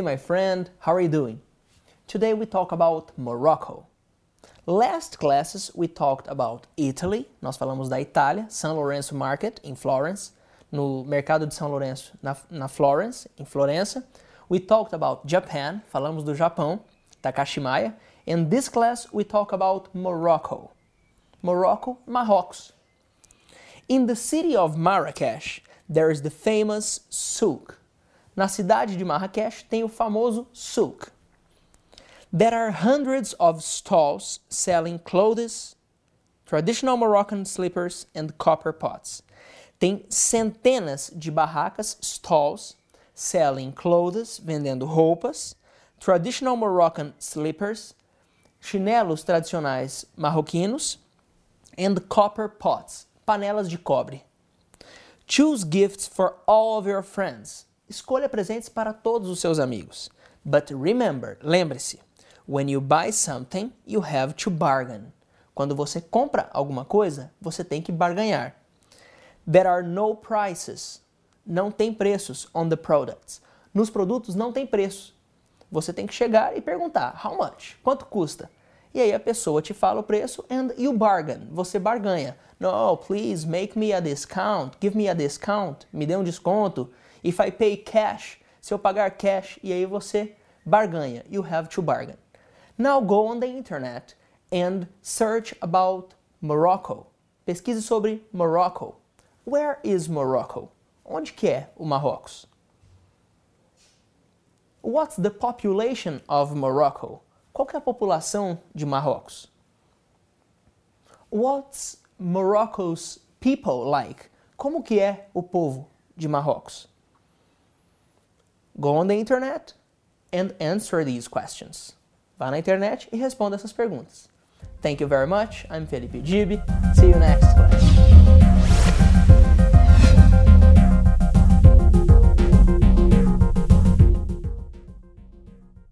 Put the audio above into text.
my friend, how are you doing? Today we talk about Morocco. Last classes we talked about Italy, nós falamos da Itália, São Lourenço Market em Florence, no mercado de São Lourenço na, na Florence, em Florença. We talked about Japan, falamos do Japão, Takashimaya. In this class we talk about Morocco. Morocco, Marrocos. In the city of Marrakesh, there is the famous souk. Na cidade de Marrakech tem o famoso souk. There are hundreds of stalls selling clothes, traditional Moroccan slippers and copper pots. Tem centenas de barracas, stalls, selling clothes, vendendo roupas, traditional Moroccan slippers, chinelos tradicionais marroquinos, and copper pots, panelas de cobre. Choose gifts for all of your friends. Escolha presentes para todos os seus amigos. But remember, lembre-se, when you buy something, you have to bargain. Quando você compra alguma coisa, você tem que barganhar. There are no prices. Não tem preços on the products. Nos produtos não tem preço. Você tem que chegar e perguntar: how much? Quanto custa? E aí a pessoa te fala o preço and you bargain. Você barganha. No, please make me a discount. Give me a discount. Me dê um desconto. If I pay cash, se eu pagar cash, e aí você barganha. You have to bargain. Now go on the internet and search about Morocco. Pesquise sobre Morocco. Where is Morocco? Onde que é o Marrocos? What's the population of Morocco? Qual é a população de Marrocos? What's Morocco's people like? Como que é o povo de Marrocos? Go on the internet and answer these questions. Vá na internet e responda essas perguntas. Thank you very much. I'm Felipe Gibi. See you next class.